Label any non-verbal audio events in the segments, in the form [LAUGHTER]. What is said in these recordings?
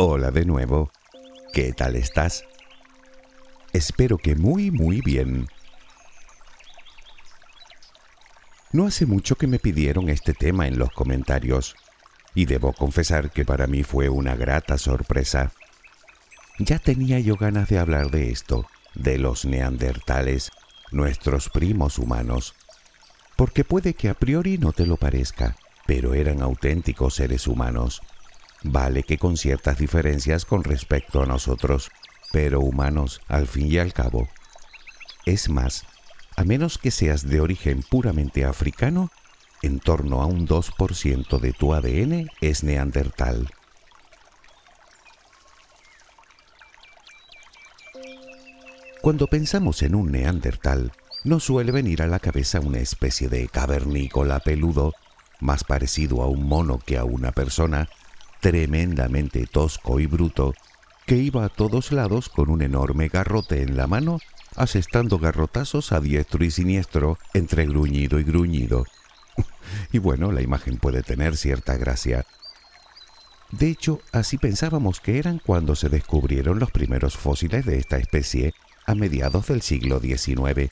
Hola de nuevo. ¿Qué tal estás? Espero que muy, muy bien. No hace mucho que me pidieron este tema en los comentarios, y debo confesar que para mí fue una grata sorpresa. Ya tenía yo ganas de hablar de esto, de los neandertales, nuestros primos humanos, porque puede que a priori no te lo parezca, pero eran auténticos seres humanos Vale que con ciertas diferencias con respecto a nosotros, pero humanos al fin y al cabo. Es más, a menos que seas de origen puramente africano, en torno a un 2% de tu ADN es neandertal. Cuando pensamos en un neandertal, nos suele venir a la cabeza una especie de cavernícola peludo, más parecido a un mono que a una persona, tremendamente tosco y bruto, que iba a todos lados con un enorme garrote en la mano, asestando garrotazos a diestro y siniestro, entre gruñido y gruñido. [LAUGHS] y bueno, la imagen puede tener cierta gracia. De hecho, así pensábamos que eran cuando se descubrieron los primeros fósiles de esta especie a mediados del siglo XIX,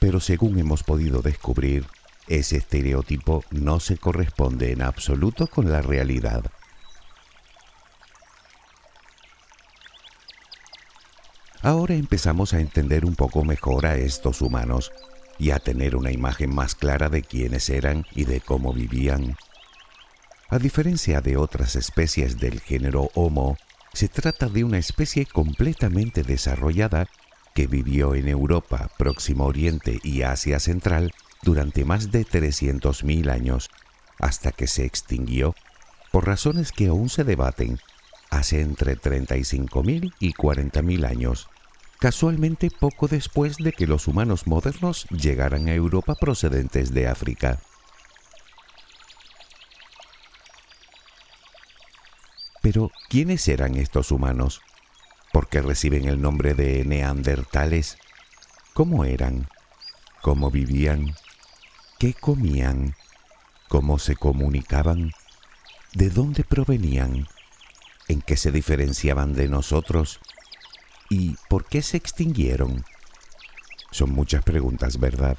pero según hemos podido descubrir, ese estereotipo no se corresponde en absoluto con la realidad. Ahora empezamos a entender un poco mejor a estos humanos y a tener una imagen más clara de quiénes eran y de cómo vivían. A diferencia de otras especies del género Homo, se trata de una especie completamente desarrollada que vivió en Europa, Próximo Oriente y Asia Central durante más de 300.000 años, hasta que se extinguió, por razones que aún se debaten hace entre 35.000 y 40.000 años, casualmente poco después de que los humanos modernos llegaran a Europa procedentes de África. Pero, ¿quiénes eran estos humanos? ¿Por qué reciben el nombre de neandertales? ¿Cómo eran? ¿Cómo vivían? ¿Qué comían? ¿Cómo se comunicaban? ¿De dónde provenían? en qué se diferenciaban de nosotros y por qué se extinguieron. Son muchas preguntas, ¿verdad?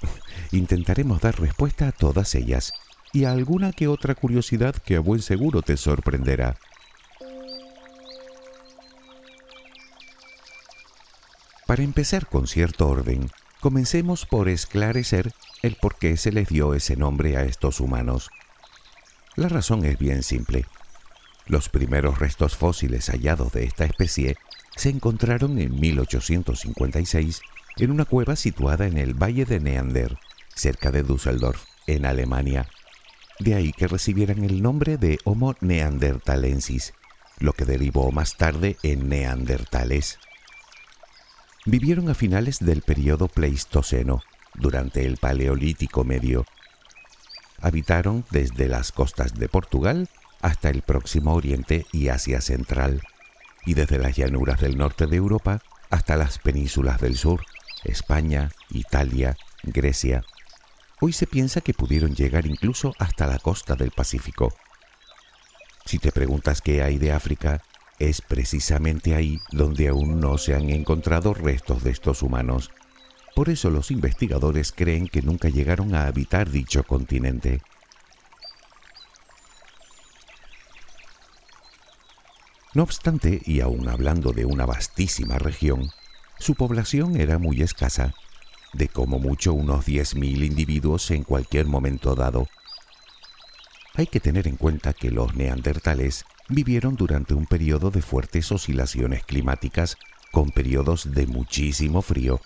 [LAUGHS] Intentaremos dar respuesta a todas ellas y a alguna que otra curiosidad que a buen seguro te sorprenderá. Para empezar con cierto orden, comencemos por esclarecer el por qué se les dio ese nombre a estos humanos. La razón es bien simple. Los primeros restos fósiles hallados de esta especie se encontraron en 1856 en una cueva situada en el Valle de Neander, cerca de Düsseldorf, en Alemania. De ahí que recibieran el nombre de Homo neanderthalensis, lo que derivó más tarde en neandertales. Vivieron a finales del periodo Pleistoceno, durante el Paleolítico Medio. Habitaron desde las costas de Portugal hasta el Próximo Oriente y Asia Central, y desde las llanuras del norte de Europa hasta las penínsulas del sur, España, Italia, Grecia. Hoy se piensa que pudieron llegar incluso hasta la costa del Pacífico. Si te preguntas qué hay de África, es precisamente ahí donde aún no se han encontrado restos de estos humanos. Por eso los investigadores creen que nunca llegaron a habitar dicho continente. No obstante, y aun hablando de una vastísima región, su población era muy escasa, de como mucho unos 10.000 individuos en cualquier momento dado. Hay que tener en cuenta que los neandertales vivieron durante un periodo de fuertes oscilaciones climáticas con periodos de muchísimo frío,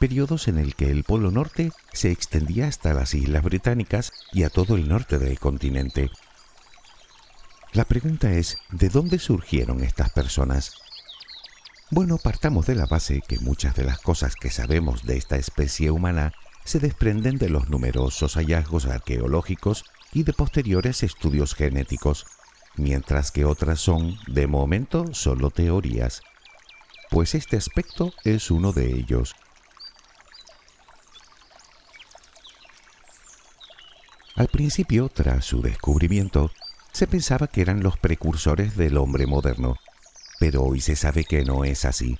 periodos en el que el Polo Norte se extendía hasta las Islas Británicas y a todo el norte del continente. La pregunta es, ¿de dónde surgieron estas personas? Bueno, partamos de la base que muchas de las cosas que sabemos de esta especie humana se desprenden de los numerosos hallazgos arqueológicos y de posteriores estudios genéticos, mientras que otras son, de momento, solo teorías. Pues este aspecto es uno de ellos. Al principio, tras su descubrimiento, se pensaba que eran los precursores del hombre moderno, pero hoy se sabe que no es así.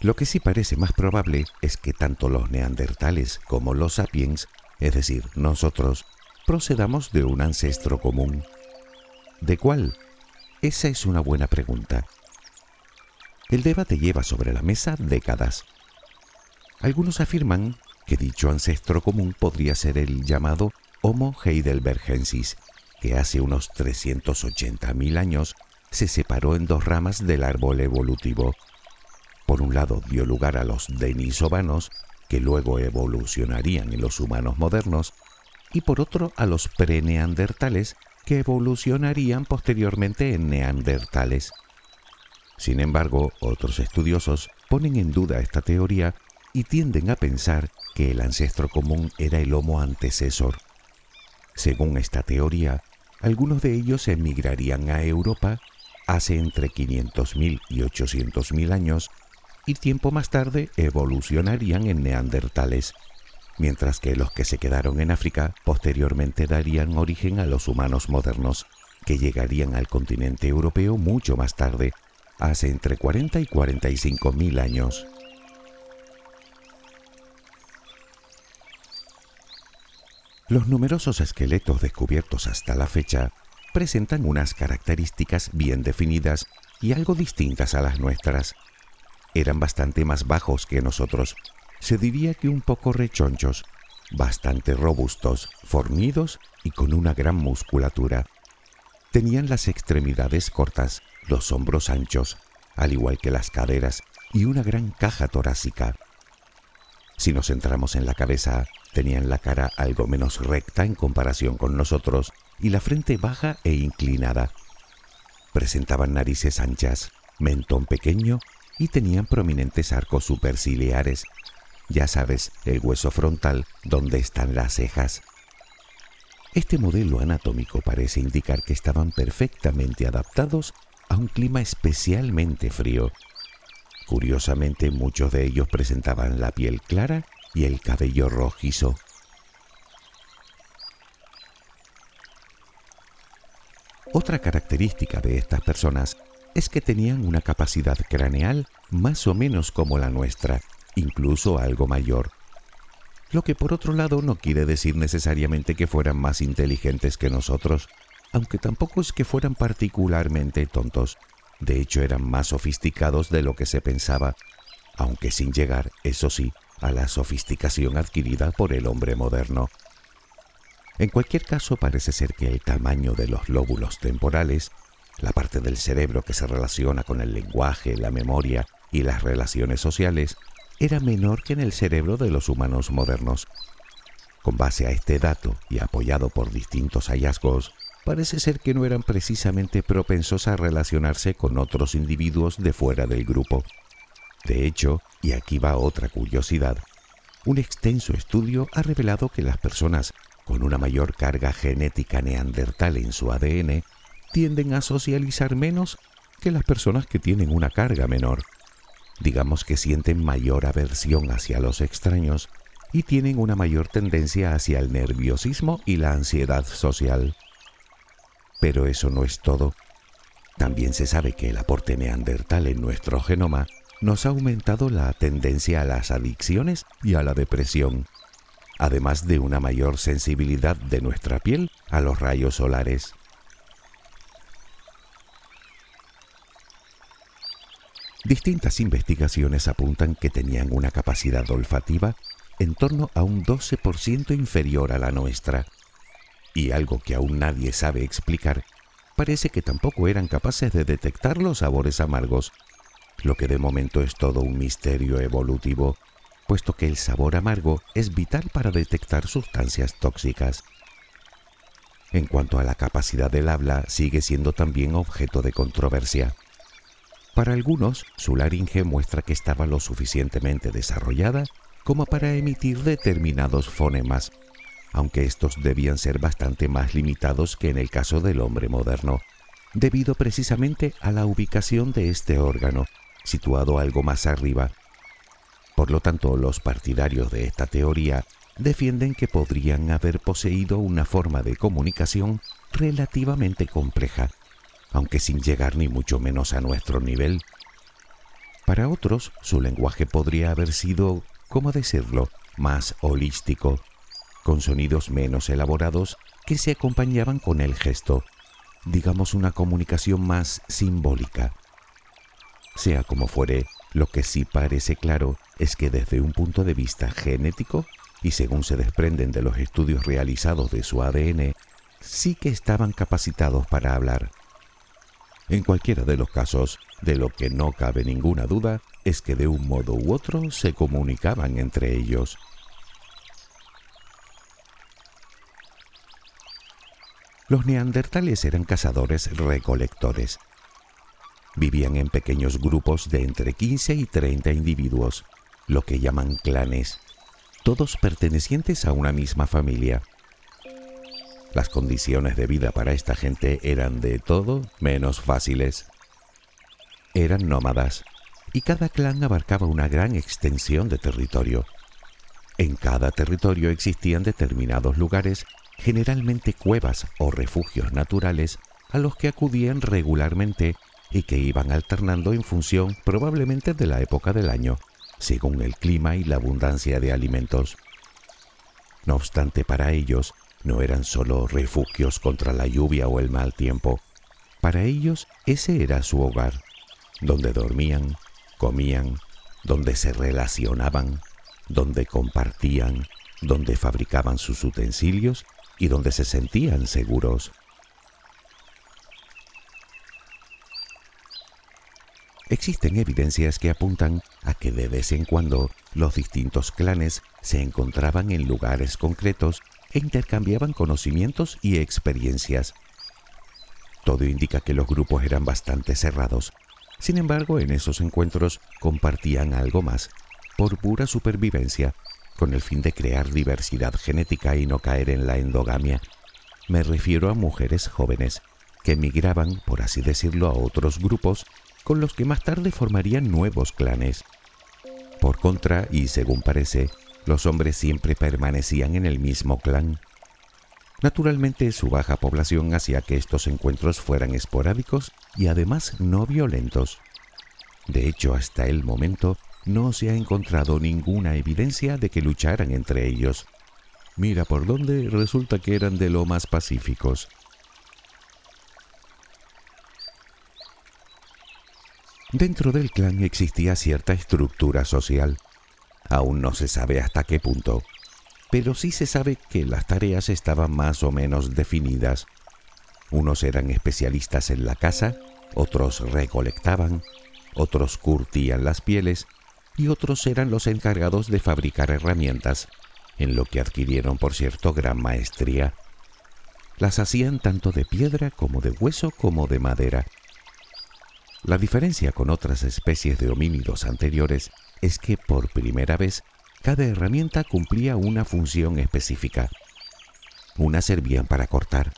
Lo que sí parece más probable es que tanto los neandertales como los sapiens, es decir, nosotros, procedamos de un ancestro común. ¿De cuál? Esa es una buena pregunta. El debate lleva sobre la mesa décadas. Algunos afirman que dicho ancestro común podría ser el llamado Homo heidelbergensis, que hace unos 380.000 años se separó en dos ramas del árbol evolutivo. Por un lado dio lugar a los denisovanos, que luego evolucionarían en los humanos modernos, y por otro a los preneandertales, que evolucionarían posteriormente en neandertales. Sin embargo, otros estudiosos ponen en duda esta teoría y tienden a pensar que el ancestro común era el Homo antecesor. Según esta teoría, algunos de ellos emigrarían a Europa hace entre 500.000 y 800.000 años y tiempo más tarde evolucionarían en neandertales, mientras que los que se quedaron en África posteriormente darían origen a los humanos modernos, que llegarían al continente europeo mucho más tarde, hace entre 40 y 45.000 años. Los numerosos esqueletos descubiertos hasta la fecha presentan unas características bien definidas y algo distintas a las nuestras. Eran bastante más bajos que nosotros, se diría que un poco rechonchos, bastante robustos, fornidos y con una gran musculatura. Tenían las extremidades cortas, los hombros anchos, al igual que las caderas, y una gran caja torácica. Si nos centramos en la cabeza, tenían la cara algo menos recta en comparación con nosotros y la frente baja e inclinada. Presentaban narices anchas, mentón pequeño y tenían prominentes arcos superciliares. Ya sabes, el hueso frontal donde están las cejas. Este modelo anatómico parece indicar que estaban perfectamente adaptados a un clima especialmente frío. Curiosamente, muchos de ellos presentaban la piel clara y el cabello rojizo. Otra característica de estas personas es que tenían una capacidad craneal más o menos como la nuestra, incluso algo mayor. Lo que por otro lado no quiere decir necesariamente que fueran más inteligentes que nosotros, aunque tampoco es que fueran particularmente tontos. De hecho eran más sofisticados de lo que se pensaba, aunque sin llegar, eso sí, a la sofisticación adquirida por el hombre moderno. En cualquier caso, parece ser que el tamaño de los lóbulos temporales, la parte del cerebro que se relaciona con el lenguaje, la memoria y las relaciones sociales, era menor que en el cerebro de los humanos modernos. Con base a este dato y apoyado por distintos hallazgos, parece ser que no eran precisamente propensos a relacionarse con otros individuos de fuera del grupo. De hecho, y aquí va otra curiosidad, un extenso estudio ha revelado que las personas con una mayor carga genética neandertal en su ADN tienden a socializar menos que las personas que tienen una carga menor. Digamos que sienten mayor aversión hacia los extraños y tienen una mayor tendencia hacia el nerviosismo y la ansiedad social. Pero eso no es todo. También se sabe que el aporte neandertal en nuestro genoma nos ha aumentado la tendencia a las adicciones y a la depresión, además de una mayor sensibilidad de nuestra piel a los rayos solares. Distintas investigaciones apuntan que tenían una capacidad olfativa en torno a un 12% inferior a la nuestra, y algo que aún nadie sabe explicar, parece que tampoco eran capaces de detectar los sabores amargos lo que de momento es todo un misterio evolutivo, puesto que el sabor amargo es vital para detectar sustancias tóxicas. En cuanto a la capacidad del habla, sigue siendo también objeto de controversia. Para algunos, su laringe muestra que estaba lo suficientemente desarrollada como para emitir determinados fonemas, aunque estos debían ser bastante más limitados que en el caso del hombre moderno, debido precisamente a la ubicación de este órgano, situado algo más arriba. Por lo tanto, los partidarios de esta teoría defienden que podrían haber poseído una forma de comunicación relativamente compleja, aunque sin llegar ni mucho menos a nuestro nivel. Para otros, su lenguaje podría haber sido, ¿cómo decirlo?, más holístico, con sonidos menos elaborados que se acompañaban con el gesto, digamos una comunicación más simbólica. Sea como fuere, lo que sí parece claro es que desde un punto de vista genético, y según se desprenden de los estudios realizados de su ADN, sí que estaban capacitados para hablar. En cualquiera de los casos, de lo que no cabe ninguna duda es que de un modo u otro se comunicaban entre ellos. Los neandertales eran cazadores recolectores. Vivían en pequeños grupos de entre 15 y 30 individuos, lo que llaman clanes, todos pertenecientes a una misma familia. Las condiciones de vida para esta gente eran de todo menos fáciles. Eran nómadas y cada clan abarcaba una gran extensión de territorio. En cada territorio existían determinados lugares generalmente cuevas o refugios naturales a los que acudían regularmente y que iban alternando en función probablemente de la época del año, según el clima y la abundancia de alimentos. No obstante, para ellos no eran solo refugios contra la lluvia o el mal tiempo. Para ellos ese era su hogar, donde dormían, comían, donde se relacionaban, donde compartían, donde fabricaban sus utensilios y donde se sentían seguros. Existen evidencias que apuntan a que de vez en cuando los distintos clanes se encontraban en lugares concretos e intercambiaban conocimientos y experiencias. Todo indica que los grupos eran bastante cerrados. Sin embargo, en esos encuentros compartían algo más, por pura supervivencia, con el fin de crear diversidad genética y no caer en la endogamia. Me refiero a mujeres jóvenes que migraban, por así decirlo, a otros grupos con los que más tarde formarían nuevos clanes. Por contra, y según parece, los hombres siempre permanecían en el mismo clan. Naturalmente, su baja población hacía que estos encuentros fueran esporádicos y además no violentos. De hecho, hasta el momento, no se ha encontrado ninguna evidencia de que lucharan entre ellos. Mira por dónde resulta que eran de lo más pacíficos. Dentro del clan existía cierta estructura social. Aún no se sabe hasta qué punto, pero sí se sabe que las tareas estaban más o menos definidas. Unos eran especialistas en la caza, otros recolectaban, otros curtían las pieles y otros eran los encargados de fabricar herramientas, en lo que adquirieron, por cierto, gran maestría. Las hacían tanto de piedra como de hueso como de madera. La diferencia con otras especies de homínidos anteriores es que por primera vez cada herramienta cumplía una función específica. Unas servían para cortar,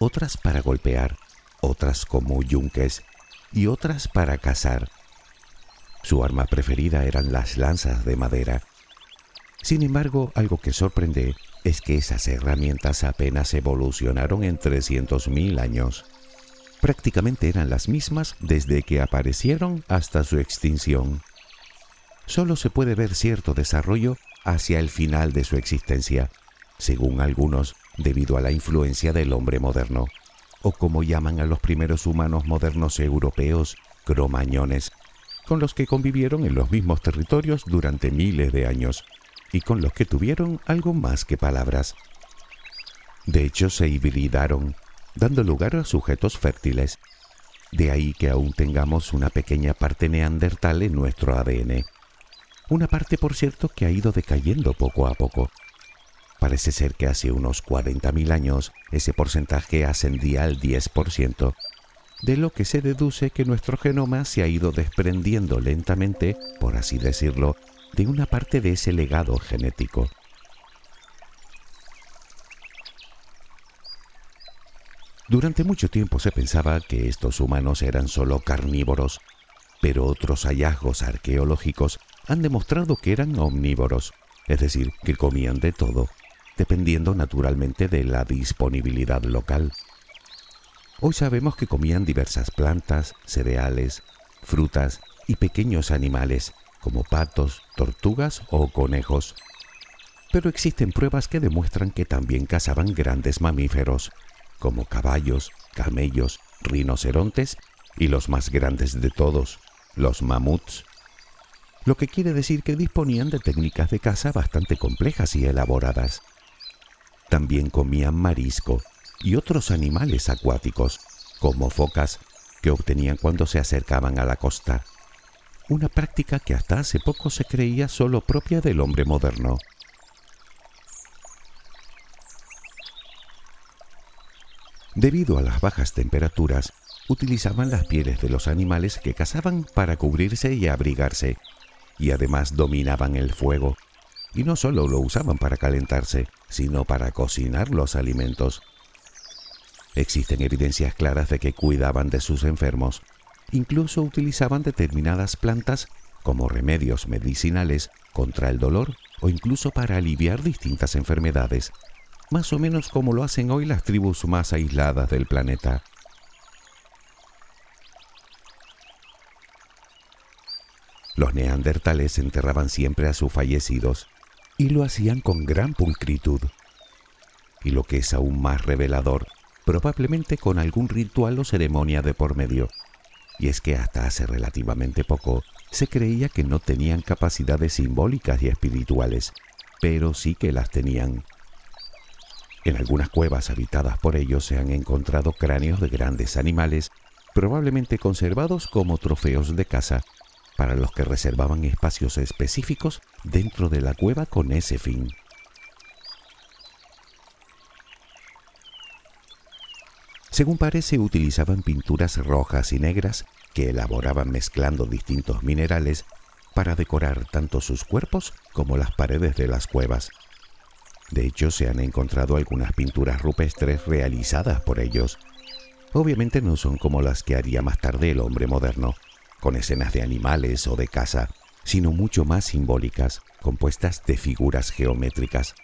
otras para golpear, otras como yunques y otras para cazar. Su arma preferida eran las lanzas de madera. Sin embargo, algo que sorprende es que esas herramientas apenas evolucionaron en 300.000 años. Prácticamente eran las mismas desde que aparecieron hasta su extinción. Solo se puede ver cierto desarrollo hacia el final de su existencia, según algunos, debido a la influencia del hombre moderno, o como llaman a los primeros humanos modernos europeos, cromañones, con los que convivieron en los mismos territorios durante miles de años y con los que tuvieron algo más que palabras. De hecho, se hibridaron, dando lugar a sujetos fértiles. De ahí que aún tengamos una pequeña parte neandertal en nuestro ADN. Una parte, por cierto, que ha ido decayendo poco a poco. Parece ser que hace unos 40.000 años ese porcentaje ascendía al 10%, de lo que se deduce que nuestro genoma se ha ido desprendiendo lentamente, por así decirlo, de una parte de ese legado genético. Durante mucho tiempo se pensaba que estos humanos eran solo carnívoros, pero otros hallazgos arqueológicos han demostrado que eran omnívoros, es decir, que comían de todo, dependiendo naturalmente de la disponibilidad local. Hoy sabemos que comían diversas plantas, cereales, frutas y pequeños animales, como patos, tortugas o conejos. Pero existen pruebas que demuestran que también cazaban grandes mamíferos, como caballos, camellos, rinocerontes y los más grandes de todos, los mamuts. Lo que quiere decir que disponían de técnicas de caza bastante complejas y elaboradas. También comían marisco y otros animales acuáticos, como focas, que obtenían cuando se acercaban a la costa. Una práctica que hasta hace poco se creía solo propia del hombre moderno. Debido a las bajas temperaturas, utilizaban las pieles de los animales que cazaban para cubrirse y abrigarse, y además dominaban el fuego, y no solo lo usaban para calentarse, sino para cocinar los alimentos. Existen evidencias claras de que cuidaban de sus enfermos, incluso utilizaban determinadas plantas como remedios medicinales contra el dolor o incluso para aliviar distintas enfermedades, más o menos como lo hacen hoy las tribus más aisladas del planeta. Los neandertales enterraban siempre a sus fallecidos y lo hacían con gran pulcritud. Y lo que es aún más revelador, probablemente con algún ritual o ceremonia de por medio. Y es que hasta hace relativamente poco se creía que no tenían capacidades simbólicas y espirituales, pero sí que las tenían. En algunas cuevas habitadas por ellos se han encontrado cráneos de grandes animales, probablemente conservados como trofeos de caza, para los que reservaban espacios específicos dentro de la cueva con ese fin. Según parece, utilizaban pinturas rojas y negras que elaboraban mezclando distintos minerales para decorar tanto sus cuerpos como las paredes de las cuevas. De hecho, se han encontrado algunas pinturas rupestres realizadas por ellos. Obviamente no son como las que haría más tarde el hombre moderno, con escenas de animales o de caza, sino mucho más simbólicas, compuestas de figuras geométricas.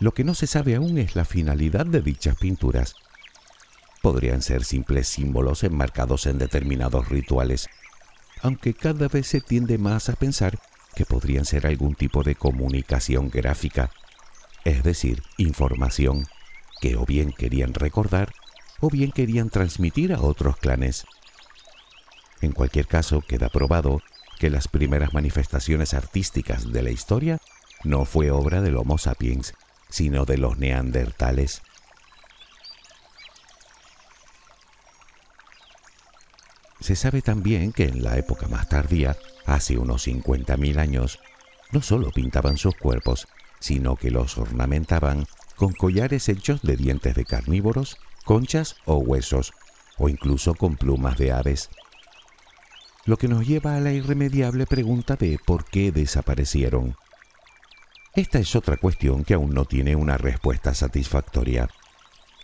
Lo que no se sabe aún es la finalidad de dichas pinturas. Podrían ser simples símbolos enmarcados en determinados rituales, aunque cada vez se tiende más a pensar que podrían ser algún tipo de comunicación gráfica es decir, información que o bien querían recordar o bien querían transmitir a otros clanes. En cualquier caso, queda probado que las primeras manifestaciones artísticas de la historia no fue obra del Homo sapiens, sino de los neandertales. Se sabe también que en la época más tardía, hace unos 50.000 años, no solo pintaban sus cuerpos, sino que los ornamentaban con collares hechos de dientes de carnívoros, conchas o huesos, o incluso con plumas de aves. Lo que nos lleva a la irremediable pregunta de por qué desaparecieron. Esta es otra cuestión que aún no tiene una respuesta satisfactoria.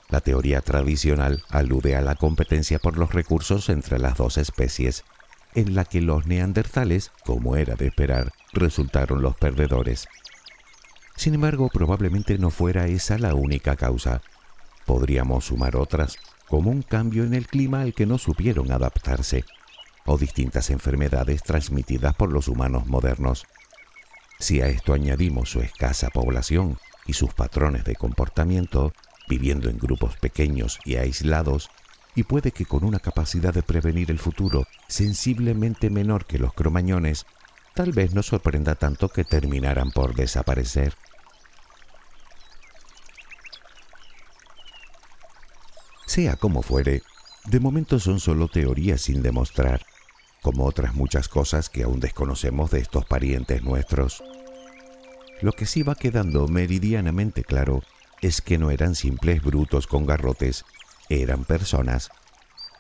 La teoría tradicional alude a la competencia por los recursos entre las dos especies, en la que los neandertales, como era de esperar, resultaron los perdedores. Sin embargo, probablemente no fuera esa la única causa. Podríamos sumar otras, como un cambio en el clima al que no supieron adaptarse, o distintas enfermedades transmitidas por los humanos modernos. Si a esto añadimos su escasa población y sus patrones de comportamiento, viviendo en grupos pequeños y aislados, y puede que con una capacidad de prevenir el futuro sensiblemente menor que los cromañones, tal vez nos sorprenda tanto que terminaran por desaparecer. Sea como fuere, de momento son solo teorías sin demostrar, como otras muchas cosas que aún desconocemos de estos parientes nuestros. Lo que sí va quedando meridianamente claro es que no eran simples brutos con garrotes, eran personas,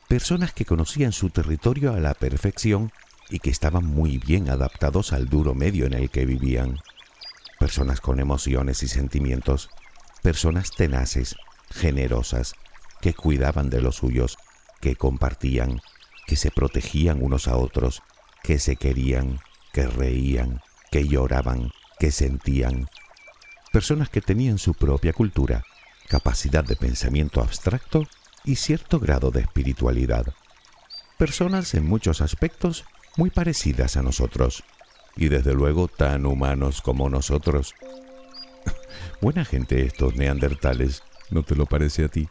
personas que conocían su territorio a la perfección y que estaban muy bien adaptados al duro medio en el que vivían. Personas con emociones y sentimientos, personas tenaces, generosas, que cuidaban de los suyos, que compartían, que se protegían unos a otros, que se querían, que reían, que lloraban, que sentían. Personas que tenían su propia cultura, capacidad de pensamiento abstracto y cierto grado de espiritualidad. Personas en muchos aspectos muy parecidas a nosotros y desde luego tan humanos como nosotros. [LAUGHS] Buena gente estos neandertales, ¿no te lo parece a ti?